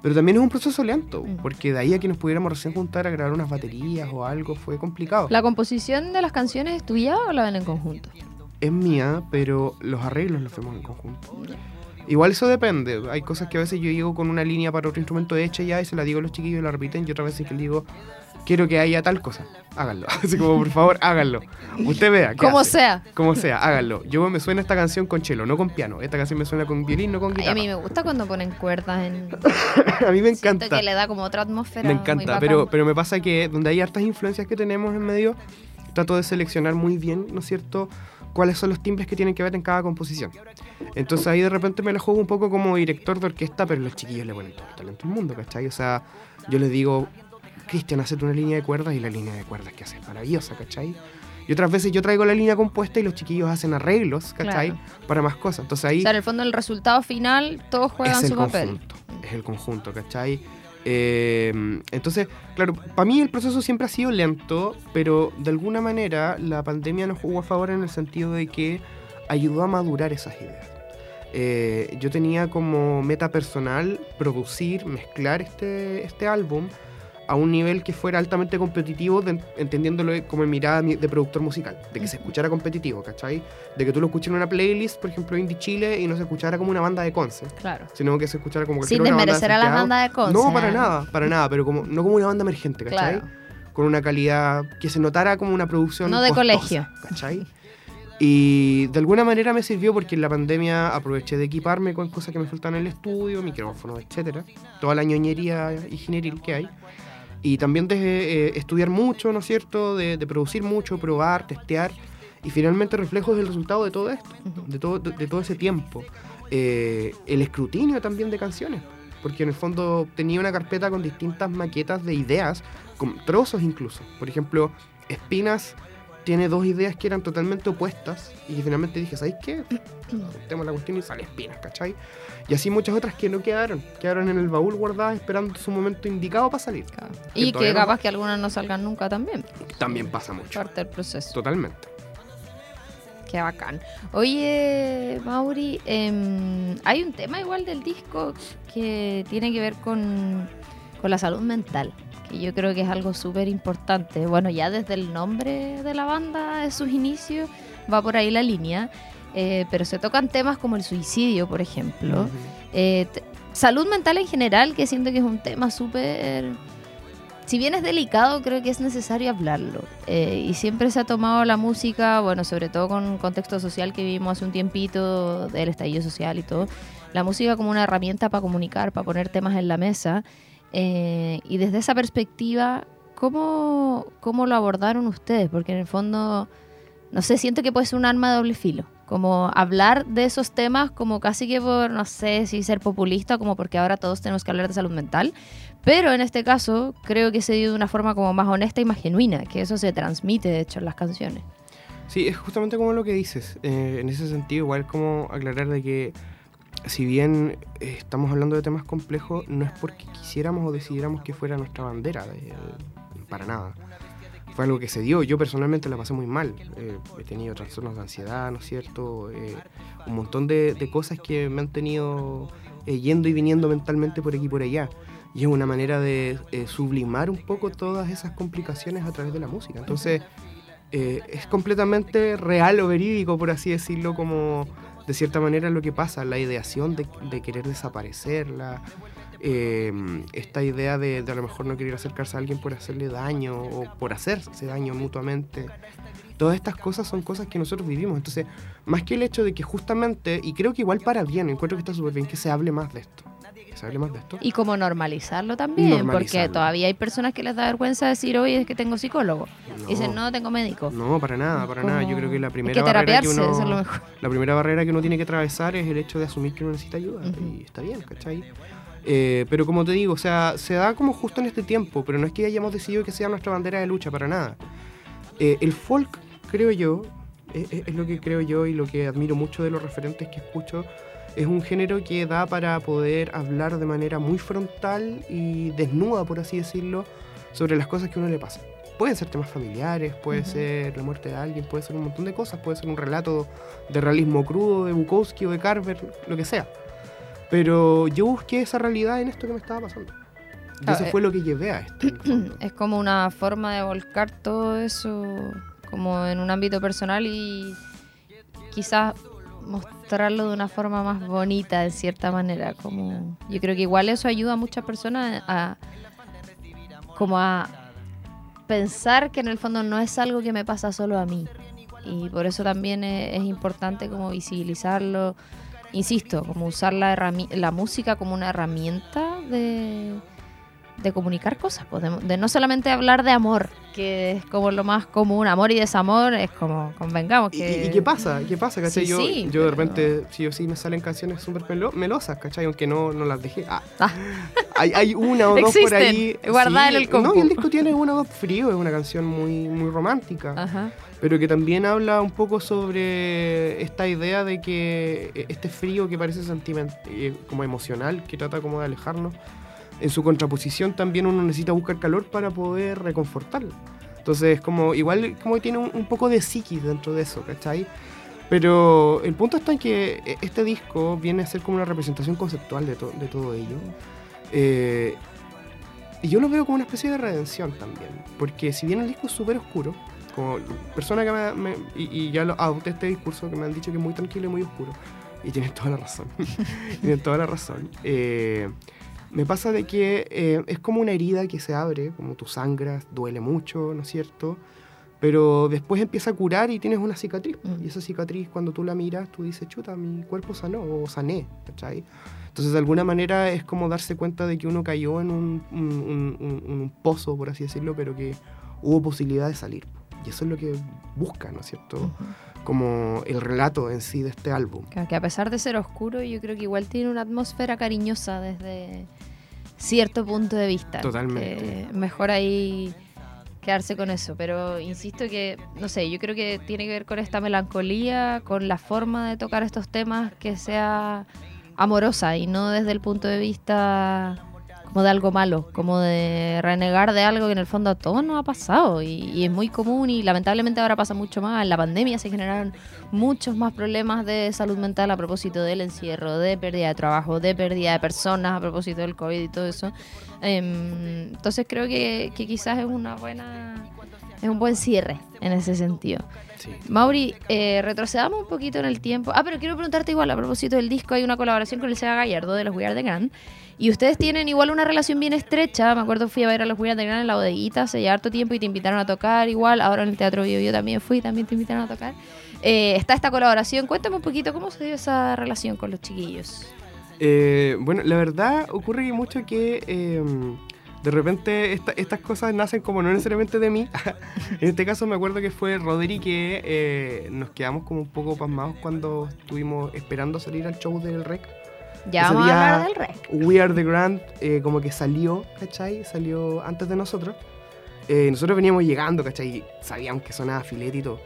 Pero también es un proceso lento, Mm. porque de ahí a que nos pudiéramos recién juntar a grabar unas baterías o algo fue complicado. ¿La composición de las canciones es tuya o la ven en conjunto? Es mía, pero los arreglos los hacemos en conjunto. Igual eso depende. Hay cosas que a veces yo llego con una línea para otro instrumento hecha ya y se la digo a los chiquillos y la repiten. Y otras veces que les digo, quiero que haya tal cosa. Háganlo. *laughs* Así como, por favor, háganlo. Usted vea. ¿qué Como hace? sea. Como sea, háganlo. Yo me suena esta canción con chelo, no con piano. Esta canción me suena con violín, no con Ay, guitarra. a mí me gusta cuando ponen cuerdas en... *laughs* a mí me Siento encanta. que le da como otra atmósfera Me muy encanta, bacán. pero, pero me pasa que donde hay hartas influencias que tenemos en medio, trato de seleccionar muy bien, ¿no es cierto?, cuáles son los timbres que tienen que ver en cada composición. Entonces ahí de repente me la juego un poco como director de orquesta, pero los chiquillos le ponen todo el talento del mundo, ¿cachai? O sea, yo les digo, Cristian, hazte una línea de cuerdas y la línea de cuerdas que hace es maravillosa, ¿cachai? Y otras veces yo traigo la línea compuesta y los chiquillos hacen arreglos, ¿cachai? Claro. Para más cosas. Entonces ahí O sea, en el fondo, el resultado final, todos juegan es el su papel. conjunto. Es el conjunto, ¿cachai? Eh, entonces, claro, para mí el proceso siempre ha sido lento, pero de alguna manera la pandemia nos jugó a favor en el sentido de que ayudó a madurar esas ideas. Eh, yo tenía como meta personal producir, mezclar este, este álbum a un nivel que fuera altamente competitivo, de- entendiéndolo como en mirada mi- de productor musical, de que se escuchara competitivo, ¿cachai? De que tú lo escuches en una playlist, por ejemplo, Indie Chile, y no se escuchara como una banda de Conce, Claro. sino que se escuchara como Sin cualquier otra banda de desmerecer a las bandas de Conce. No, para ¿eh? nada, para nada, pero como, no como una banda emergente, ¿cachai? Claro. Con una calidad que se notara como una producción No de costosa, colegio. ¿cachai? Y de alguna manera me sirvió porque en la pandemia aproveché de equiparme con cosas que me faltaban en el estudio, micrófonos, etcétera, toda la ñoñería ingenieril que hay. Y también de eh, estudiar mucho, ¿no es cierto? De, de producir mucho, probar, testear. Y finalmente reflejos del resultado de todo esto, de todo, de, de todo ese tiempo. Eh, el escrutinio también de canciones. Porque en el fondo tenía una carpeta con distintas maquetas de ideas, con trozos incluso. Por ejemplo, Espinas tiene dos ideas que eran totalmente opuestas. Y finalmente dije, ¿sabéis qué? *clears throat* Juntemos la cuestión y sale Espinas, ¿cachai? Y así muchas otras que no quedaron. Quedaron en el baúl guardadas esperando su momento indicado para salir. Claro. Que Y que no- capaz que algunas no salgan nunca también. También pasa mucho. Parte del proceso. Totalmente. Qué bacán. Oye, Mauri, em, hay un tema igual del disco que tiene que ver con, con la salud mental, que yo creo que es algo súper importante. Bueno, ya desde el nombre de la banda, de sus inicios, va por ahí la línea, eh, pero se tocan temas como el suicidio, por ejemplo. Eh, salud mental en general, que siento que es un tema súper... Si bien es delicado, creo que es necesario hablarlo. Eh, y siempre se ha tomado la música, bueno, sobre todo con contexto social que vivimos hace un tiempito, del estallido social y todo, la música como una herramienta para comunicar, para poner temas en la mesa. Eh, y desde esa perspectiva, ¿cómo, ¿cómo lo abordaron ustedes? Porque en el fondo, no sé, siento que puede ser un arma de doble filo. Como hablar de esos temas como casi que por, no sé si ser populista, como porque ahora todos tenemos que hablar de salud mental. Pero en este caso creo que se dio de una forma como más honesta y más genuina, que eso se transmite de hecho en las canciones. Sí, es justamente como lo que dices. Eh, en ese sentido, igual como aclarar de que si bien eh, estamos hablando de temas complejos, no es porque quisiéramos o decidiéramos que fuera nuestra bandera, de- para nada. Fue algo que se dio. Yo personalmente la pasé muy mal. Eh, he tenido trastornos de ansiedad, ¿no es cierto? Eh, un montón de, de cosas que me han tenido eh, yendo y viniendo mentalmente por aquí y por allá. Y es una manera de eh, sublimar un poco todas esas complicaciones a través de la música. Entonces, eh, es completamente real o verídico, por así decirlo, como de cierta manera lo que pasa, la ideación de, de querer desaparecer, la, eh, esta idea de, de a lo mejor no querer acercarse a alguien por hacerle daño o por hacerse daño mutuamente. Todas estas cosas son cosas que nosotros vivimos. Entonces, más que el hecho de que justamente, y creo que igual para bien, encuentro que está súper bien que se hable más de esto. Que se hable más de esto. Y como normalizarlo también, porque todavía hay personas que les da vergüenza decir, oye, es que tengo psicólogo. No. Y dicen, no, tengo médico. No, para nada, para nada. Yo creo que la primera que barrera que uno, eso es lo mejor. *laughs* la primera barrera que uno tiene que atravesar es el hecho de asumir que uno necesita ayuda. Y está bien, ¿cachai? Eh, pero como te digo, o sea, se da como justo en este tiempo, pero no es que hayamos decidido que sea nuestra bandera de lucha, para nada. Eh, el folk, creo yo, eh, eh, es lo que creo yo y lo que admiro mucho de los referentes que escucho, es un género que da para poder hablar de manera muy frontal y desnuda, por así decirlo, sobre las cosas que a uno le pasan. Pueden ser temas familiares, puede ser la muerte de alguien, puede ser un montón de cosas, puede ser un relato de realismo crudo de Bukowski o de Carver, lo que sea. Pero yo busqué esa realidad en esto que me estaba pasando. Y Claro, eso eh, fue lo que llevé a esto. *clears throat* Es como una forma de volcar todo eso como en un ámbito personal y quizás mostrarlo de una forma más bonita de cierta manera. Como yo creo que igual eso ayuda a muchas personas a como a pensar que en el fondo no es algo que me pasa solo a mí. Y por eso también es, importante como visibilizarlo. Insisto, como usar la, la música como una herramienta de, de comunicar cosas, pues, de, de no solamente hablar de amor, que es como lo más común, amor y desamor, es como, convengamos ¿Y, que... y- y qué pasa? ¿Qué pasa? ¿cachai? Sí, yo, sí, yo de repente, sí o sí, me salen canciones súper melo- melosas, ¿cachai? Aunque no, no las dejé. Ah, Ah. hay, hay una o dos por ahí. guardadas en el compu. No, y el disco tiene una o dos frío, es una canción muy, muy romántica. Ajá. pero que también habla un poco sobre esta idea de que eh, este frío que parece sentiment eh, como emocional, que trata como de alejarnos, en su contraposición también uno necesita buscar calor para poder reconfortarlo. Entonces, como igual como tiene un, poco de psiquis dentro de eso, ¿cachai? Pero el punto está en que eh, este disco viene a ser como una representación conceptual de, to- de todo ello. Eh, y yo lo veo como una especie de redención también. Porque si bien el disco es súper oscuro, como persona que me, me- y, y ya lo adopté este discurso que me han dicho que es muy tranquilo y muy oscuro. Y tienen toda la razón. *laughs* tienen toda la razón. Eh, me pasa de que eh, es como una herida que se abre, como tú sangras, duele mucho, ¿no es cierto? Pero después empieza a curar y tienes una cicatriz. Mm. Y esa cicatriz, cuando tú la miras, tú dices, chuta, mi cuerpo sanó o sané, ¿cachai? Entonces, de alguna manera es como darse cuenta de que uno cayó en un, un- un- un- un pozo, por así decirlo, pero que hubo posibilidad de salir. Y eso es lo que busca, ¿no es cierto? Ujú. Como el relato en sí de este álbum. Que a pesar de ser oscuro, yo creo que igual tiene una atmósfera cariñosa desde cierto punto de vista. Totalmente. Que mejor ahí quedarse con eso. Pero insisto que, no sé, yo creo que tiene que ver con esta melancolía, con la forma de tocar estos temas que sea amorosa y no desde el punto de vista como de algo malo, como de renegar de algo que en el fondo a todos nos ha pasado y, y es muy común y lamentablemente ahora pasa mucho más. En la pandemia se generaron muchos más problemas de salud mental a propósito del encierro, de pérdida de trabajo, de pérdida de personas a propósito del COVID y todo eso. Em, entonces creo que, que quizás es una buena, es un buen cierre en ese sentido. Sí. Mauri, eh, retrocedamos un poquito en el tiempo. Ah, pero quiero preguntarte igual, a propósito del disco, hay una colaboración con el Seba Gallardo de los We Are The. Y ustedes tienen igual una relación bien estrecha. Me acuerdo fui a ver a los Grand en la bodeguita hace harto tiempo y te invitaron a tocar igual. Ahora en el Teatro Bio yo también fui, también te invitaron a tocar. Eh, está esta colaboración. Cuéntame un poquito cómo se dio esa relación con los chiquillos. Eh, bueno, la verdad ocurre mucho que eh, de repente esta- estas cosas nacen como no necesariamente de mí. *laughs* en este caso me acuerdo que fue Rodri que eh, nos quedamos como un poco pasmados cuando estuvimos esperando salir al show del rec. Ya Ese vamos a hablar del rec. We Are The Grand eh, como que salió, ¿cachai? Salió antes de nosotros. Eh, nosotros veníamos llegando, ¿cachai? Sabíamos que sonaba filete y todo.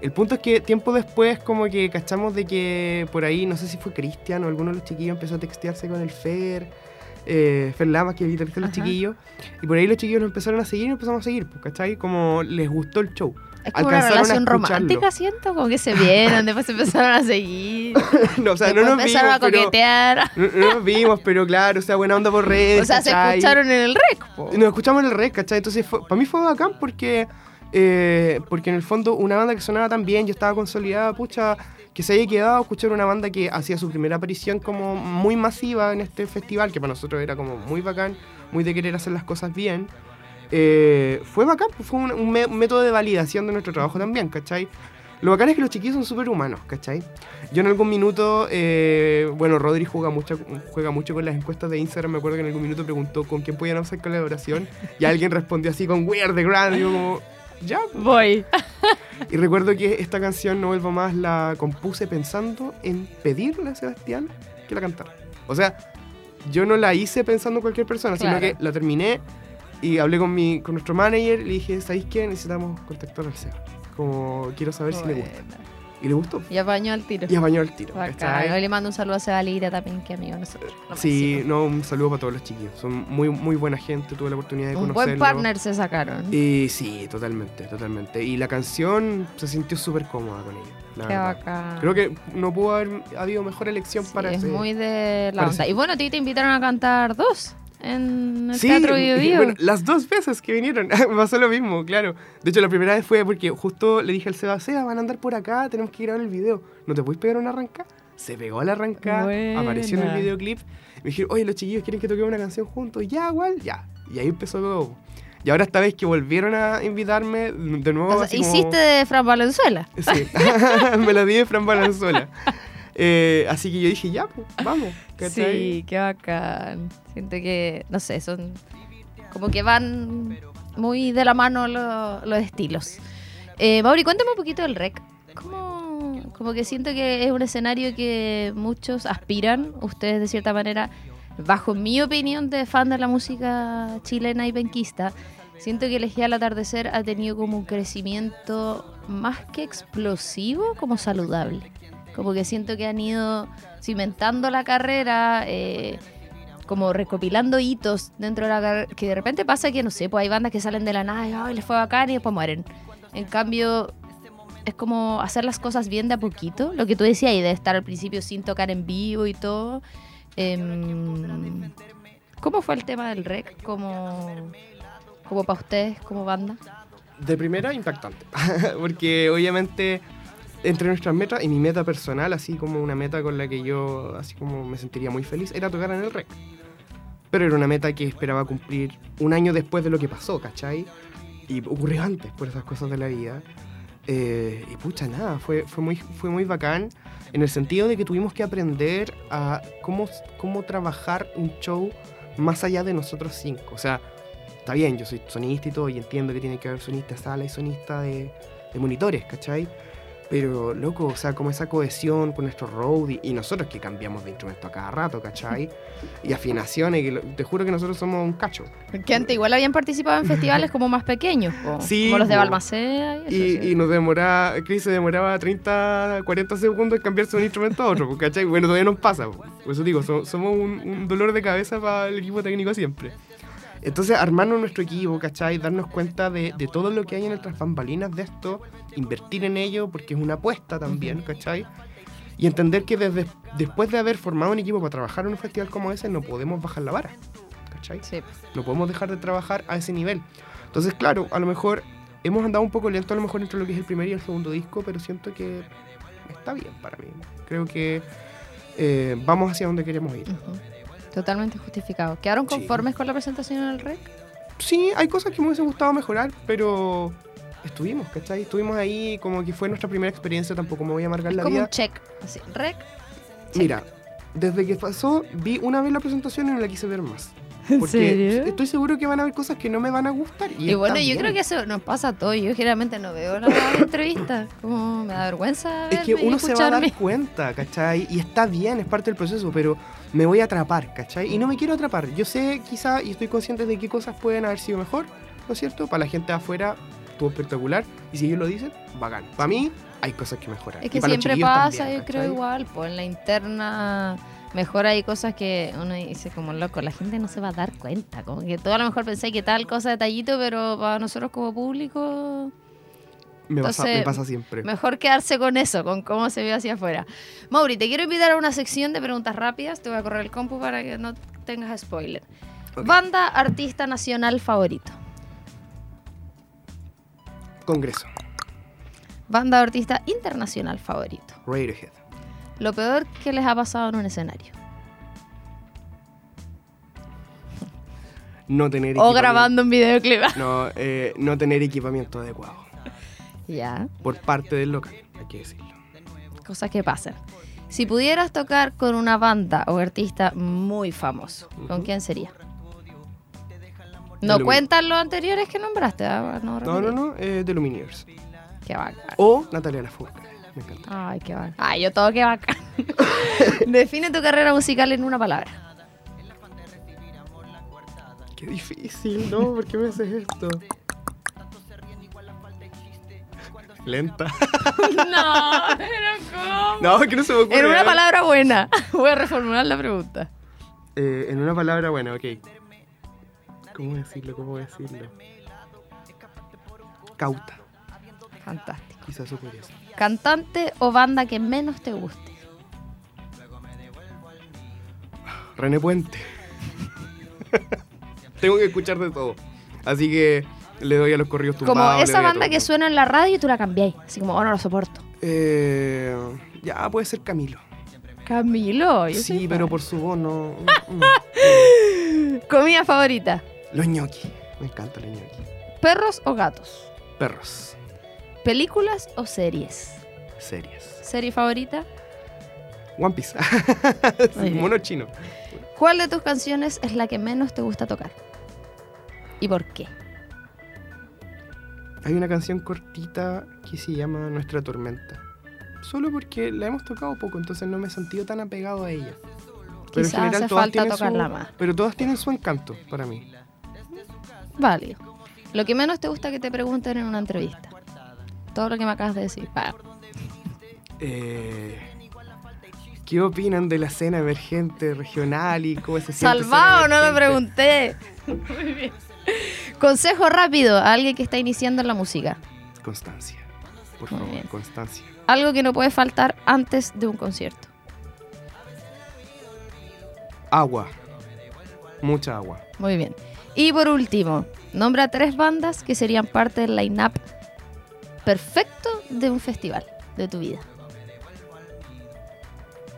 El punto es que tiempo después como que cachamos de que por ahí, no sé si fue Cristian o alguno de los chiquillos empezó a textearse con el Fer, eh, Fer Lamas, que es el guitarrista de los chiquillos, y por ahí los chiquillos nos empezaron a seguir y empezamos a seguir, pues, ¿cachai? Como les gustó el show. Es como una relación romántica, siento, como que se vieron, después se empezaron a seguir, *laughs* no, o sea, no nos empezaron vimos, a pero, coquetear. no, no nos vimos, pero claro, o sea, buena onda por redes. O sea, se escucharon en el rec. po. Nos escuchamos en el rec, ¿cachai? Entonces, fue- para mí fue bacán porque, eh, porque en el fondo una banda que sonaba tan bien, yo estaba consolidada, pucha, que se haya quedado a escuchar una banda que hacía su primera aparición como muy masiva en este festival, que para nosotros era como muy bacán, muy de querer hacer las cosas bien. Eh, fue bacán, pues, fue un, un me- un método de validación de nuestro trabajo también, ¿cachai? Lo bacán es que los chiquillos son súper humanos, ¿cachai? Yo en algún minuto, eh, bueno, Rodri juega mucho, juega mucho con las encuestas de Instagram. Me acuerdo que en algún minuto preguntó con quién podían hacer colaboración y alguien respondió así con Weird the Grand. Y yo como, ya. Voy. Y recuerdo que esta canción, No Vuelvo Más, la compuse pensando en pedirle a Sebastián que la cantara. O sea, yo no la hice pensando en cualquier persona, Claro. sino que la terminé y hablé con, mi, con nuestro manager y le dije, ¿sabéis qué? Necesitamos contactar al Seba. Como quiero saber si le gusta. Y le gustó. Y apañó al tiro. Y apañó el tiro. Bacán. le mando un saludo a Seba Lira también, que amigo nosotros. Sí, no, un saludo para todos los chiquillos. Son muy, muy buena gente, tuve la oportunidad de Un conocerlos. buen partner se sacaron. Y sí, totalmente, totalmente. Y la canción se sintió súper cómoda con ella. la Qué bacán. Creo que no pudo haber habido mejor elección Sí, para es ese- muy de la onda. ese- Y bueno, a ti te invitaron a cantar dos en el Sí, Teatro Bio Bio. bueno, las dos veces que vinieron me *laughs* pasó lo mismo, claro. De hecho, la primera vez fue porque justo le dije al Seba, Seba, van a andar por acá, tenemos que grabar el video. ¿No te puedes pegar una arranca? Se pegó a la arranca, Buena. apareció en el videoclip. Me dijeron, oye, los chiquillos quieren que toquemos una canción juntos. Ya, igual, ya. Y ahí empezó todo. Y ahora esta vez que volvieron a invitarme, de nuevo... O sea, así como- hiciste de Fran Valenzuela. Sí, *laughs* me la di de Fran Valenzuela. *laughs* Eh, así que yo dije, ya, pues, vamos. *laughs* ¿cachai? Sí, qué bacán. Siento que, no sé, son como que van muy de la mano lo- los estilos. Eh, Mauri, cuéntame un poquito del rec. ¿Cómo, como que siento que es un escenario que muchos aspiran, ustedes de cierta manera, bajo mi opinión de fan de la música chilena y penquista, siento que Elegía al Atardecer ha tenido como un crecimiento más que explosivo, como saludable. Como que siento que han ido cimentando la carrera, eh, como recopilando hitos dentro de la carrera, que de repente pasa que, no sé, pues hay bandas que salen de la nada y "Ay, les fue bacán y después mueren. En cambio, es como hacer las cosas bien de a poquito, lo que tú decías, y de estar al principio sin tocar en vivo y todo. Em, ¿Cómo fue el tema del rec como, como para ustedes, como banda? De primera, impactante. *laughs* Porque obviamente, entre nuestras metas y mi meta personal, así como una meta con la que yo, así como me sentiría muy feliz, era tocar en el REC. Pero era una meta que esperaba cumplir un año después de lo que pasó, ¿cachai? Y ocurrió antes por esas cosas de la vida. Eh, y pucha, nada, fue, fue, muy, fue muy bacán en el sentido de que tuvimos que aprender a cómo, cómo trabajar un show más allá de nosotros cinco. O sea, está bien, yo soy sonista y todo, y entiendo que tiene que haber sonista sala y sonista de, de monitores, ¿cachai? Pero, loco, o sea, como esa cohesión con nuestro road y, y nosotros que cambiamos de instrumento a cada rato, ¿cachai? *laughs* Y afinaciones, que lo- te juro que nosotros somos un cacho. Porque antes igual habían participado en festivales como más pequeños, po, Sí, como los de. Balmaceda y eso. Y, sí. y nos demoraba, Chris se demoraba 30, 40 segundos en cambiarse de un instrumento a otro, ¿cachai? Bueno, todavía nos pasa, por eso digo, so- somos un, un dolor de cabeza para el equipo técnico siempre. Entonces, armarnos nuestro equipo, ¿cachai? Darnos cuenta de, de todo lo que hay en nuestras bambalinas de esto, invertir en ello, porque es una apuesta también, ¿cachai? Y entender que desde, después de haber formado un equipo para trabajar en un festival como ese, no podemos bajar la vara, ¿cachai? Sí. No podemos dejar de trabajar a ese nivel. Entonces, claro, a lo mejor hemos andado un poco lento a lo mejor entre lo que es el primer y el segundo disco, pero siento que está bien para mí. Creo que eh, vamos hacia donde queremos ir. Totalmente justificado. ¿Quedaron Sí. conformes con la presentación en el REC? Sí, hay cosas que me hubiesen gustado mejorar, pero estuvimos, ¿cachai? Estuvimos ahí como que fue nuestra primera experiencia, tampoco me voy a amargar la Como vida. un check. Así, REC. Mira, desde que pasó, vi una vez la presentación y no la quise ver más. *laughs* ¿En Porque estoy seguro que van a haber cosas que no me van a gustar. Y, Y, bueno, yo bien. creo que eso nos pasa a todos. Yo generalmente no veo las *laughs* entrevistas. Como me da vergüenza. Es que uno se va a dar cuenta, ¿cachai? Y está bien, es parte del proceso, pero me voy a atrapar, ¿cachai? Y no me quiero atrapar. Yo sé quizá y estoy consciente de qué cosas pueden haber sido mejor, ¿no es cierto? Para la gente de afuera, estuvo espectacular. Y si ellos lo dicen, bacán. Para mí, hay cosas que mejorar. Es que siempre pasa, también, yo creo igual. Pues en la interna mejor hay cosas que uno dice como loco, la gente no se va a dar cuenta. Como que tú a lo mejor pensé que tal cosa detallito, pero para nosotros como público Me, pasa, me Entonces, pasa siempre. Mejor quedarse con eso, con cómo se ve hacia afuera. Mauri, te quiero invitar a una sección de preguntas rápidas. Te voy a correr el compu para que no tengas spoiler. Banda, artista nacional favorito. Congreso. Banda, artista internacional favorito. Radiohead. Lo peor que les ha pasado en un escenario. No tener O grabando un videoclip. No, eh, no tener equipamiento adecuado. Ya, Por parte del local, hay que decirlo. cosas que pasan. Si pudieras tocar con una banda o artista muy famoso, ¿con quién sería? No cuentan los anteriores que nombraste. ¿ah? No, No, no, no, eh, de Lumineers. Qué bacán. O Natalia Lafourcade. Me encanta. Ay, qué bacán. Ay, yo todo qué bacán. *laughs* Define tu carrera musical en una palabra. Qué difícil, ¿no? ¿Por qué me haces esto? Lenta. *laughs* no, pero ¿cómo? No, que no se me ocurre. En una palabra buena. *laughs* Voy a reformular la pregunta. Eh, en una palabra buena, ok. ¿Cómo decirlo? ¿Cómo decirlo? Cauta. Fantástico. Quizás eso podría ser. Cantante o banda que menos te guste. René Puente. *laughs* Tengo que escuchar de todo. Así que le doy a los corridos tumbados. Como esa banda que suena en la radio y tú la cambiáis. Así como, oh, no lo soporto. Eh, ya, puede ser Camilo. Camilo. yo Sí, pero fan. por su voz no. *laughs* Comida favorita. Los ñoqui. Me encantan los ñoqui. ¿Perros o gatos? Perros. ¿Películas o series? Series. ¿Serie favorita? One Piece. *laughs* Mono chino. ¿Cuál de tus canciones es la que menos te gusta tocar? ¿Y por qué? Hay una canción cortita que se llama Nuestra Tormenta. Solo porque la hemos tocado poco, entonces no me he sentido tan apegado a ella. Pero Quizás hace todas falta tienen tocarla su- más. Pero todas tienen su encanto para mí. Válido. Lo que menos te gusta que te pregunten en una entrevista. Todo lo que me acabas de decir. Eh, ¿Qué opinan de la escena emergente regional y cómo se siente? Salvado, no me pregunté. *laughs* Muy bien. Consejo rápido a alguien que está iniciando en la música. Constancia. Por Muy favor, bien. constancia. Algo que no puede faltar antes de un concierto. Agua. Mucha agua. Muy bien. Y por último, nombra tres bandas que serían parte del line-up perfecto de un festival de tu vida.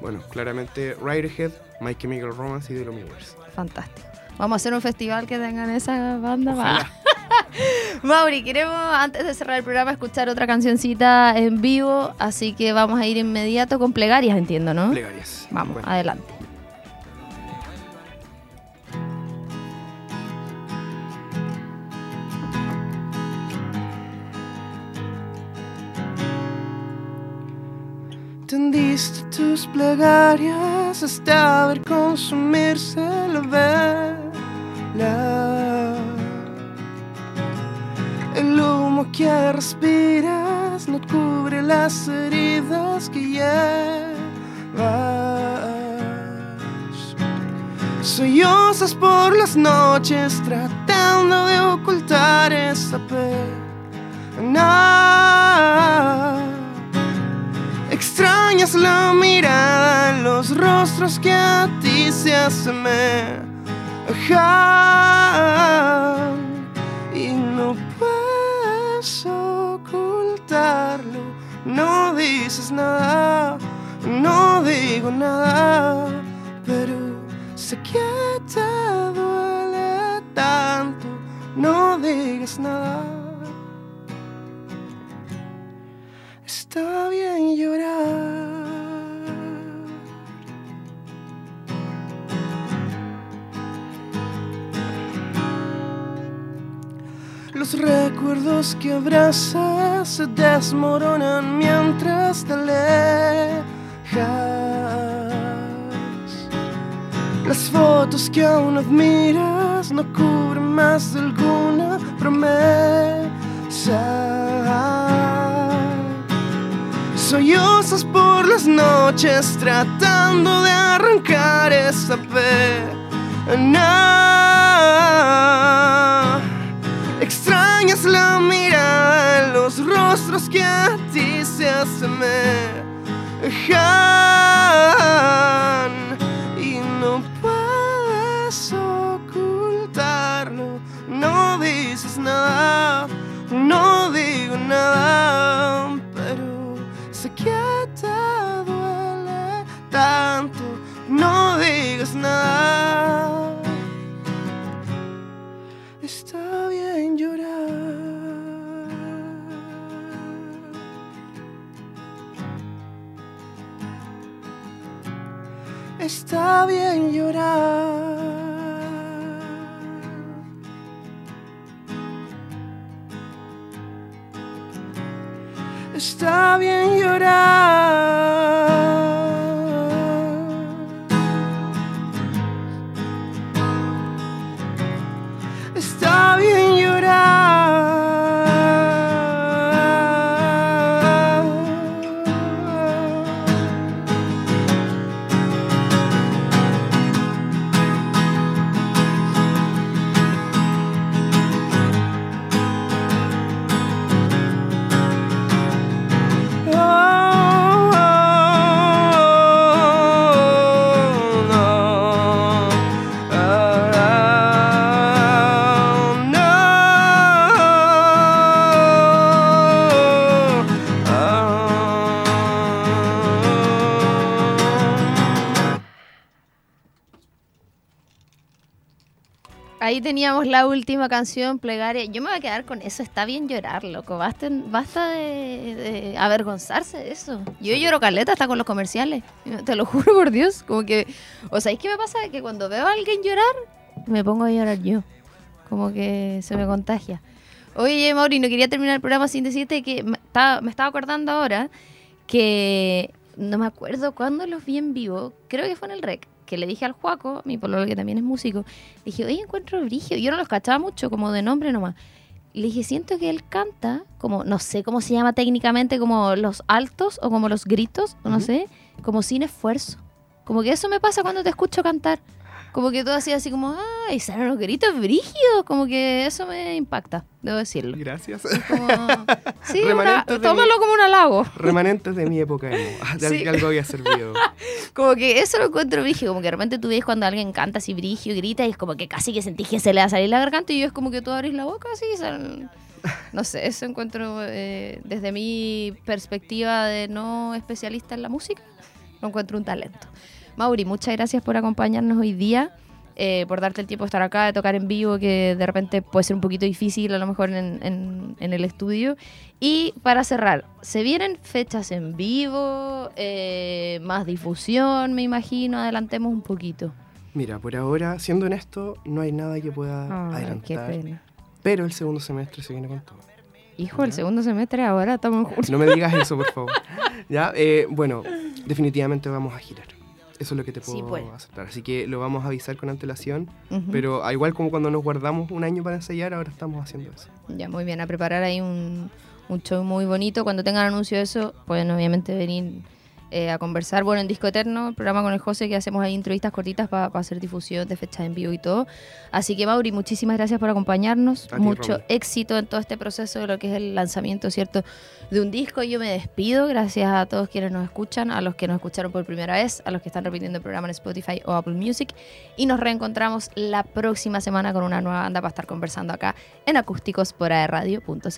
Bueno, claramente Riderhead, My Chemical Romance y The Lumineers. Fantástico. Vamos a hacer un festival que tengan esa banda. Va. *laughs* Mauri, queremos antes de cerrar el programa escuchar otra cancioncita en vivo, así que vamos a ir inmediato con plegarias, entiendo, ¿no? Plegarias. Vamos, Bueno. adelante. Tendiste tus plegarias hasta ver consumirse la vela. El humo que respiras no cubre las heridas que llevas. Sollozas por las noches tratando de ocultar esa pena. Extrañas la mirada los rostros que a ti se asemejan y no puedes ocultarlo. No dices nada, no digo nada, pero sé que te duele tanto. No digas nada. Está bien llorar. Los recuerdos que abrazas se desmoronan mientras te alejas. Las fotos que aún admiras no cubren más de alguna promesa. Sollozas por las noches tratando de arrancar esa pena. Extrañas la mirada en los rostros asemejan y no puedes ocultarlo. No dices nada, no digo nada, nada. Está bien llorar. Está bien llorar. Está bien llorar. Teníamos la última canción, Plegaria. Yo me voy a quedar con eso. Está bien llorar, loco. Basta, basta de, de avergonzarse de eso. Yo lloro caleta hasta con los comerciales. Te lo juro por Dios. Como que. O sea, ¿es que me pasa? Que cuando veo a alguien llorar, me pongo a llorar yo. Como que se me contagia. Oye, Mauri, no quería terminar el programa sin decirte que me estaba, me estaba acordando ahora que no me acuerdo cuándo los vi en vivo. Creo que fue en el REC. Que le dije al Juaco, mi pololo que también es músico, dije, oye, encuentro brigio. Yo no los cachaba mucho, como de nombre nomás. Le dije, siento que él canta, como, no sé cómo se llama técnicamente, como los altos o como los gritos, o no sé, como sin esfuerzo. Como que eso me pasa cuando te escucho cantar. Como que todo así, así como, ay, salen los gritos brígidos. Como que eso me impacta, debo decirlo. Gracias. Como, *laughs* sí, una- Remanentes de tómalo mi- como un halago. Remanentes de mi época emo. De Sí. algo había servido. *laughs* Como que eso lo encuentro brígido. Como que de repente tú ves cuando alguien canta así brígido y grita y es como que casi que sentís que se le va a salir la garganta y yo es como que tú abrís la boca así y salen- No sé, eso encuentro eh, desde mi perspectiva de no especialista en la música, lo encuentro un talento. Mauri, muchas gracias por acompañarnos hoy día, eh, por darte el tiempo de estar acá, de tocar en vivo, que de repente puede ser un poquito difícil a lo mejor en, en- en el estudio. Y para cerrar, ¿se vienen fechas en vivo? eh, más difusión, me imagino. Adelantemos un poquito. Mira, por ahora, siendo honesto, no hay nada que pueda Ay, qué adelantar. pena. Pero el segundo semestre se viene con todo. Hijo, el segundo semestre ahora estamos en junio. No me digas eso, por favor. *laughs* ya, eh, bueno, definitivamente vamos a girar. Eso es lo que te Sí, puedo pues. aceptar. Así que lo vamos a avisar con antelación. Ujú. Pero al igual como cuando nos guardamos un año para ensayar, ahora estamos haciendo eso. Ya, muy bien, a preparar ahí un, un show muy bonito. Cuando tengan anuncio de eso, pueden obviamente venir eh, a conversar. Bueno, en Disco Eterno, el programa con el José, que hacemos ahí entrevistas cortitas para hacer difusión de fechas en vivo y todo. Así que, Mauri, muchísimas gracias por acompañarnos. Ti, Mucho Romy. éxito en todo este proceso de lo que es el lanzamiento, ¿cierto? De un disco. Yo me despido. Gracias a todos quienes nos escuchan, a los que nos escucharon por primera vez, a los que están repitiendo el programa en Spotify o Apple Music. Y nos reencontramos la próxima semana con una nueva banda para estar conversando acá en acústicos por aerradio.cl.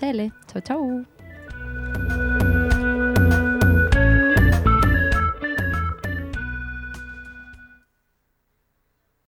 Chau, chau.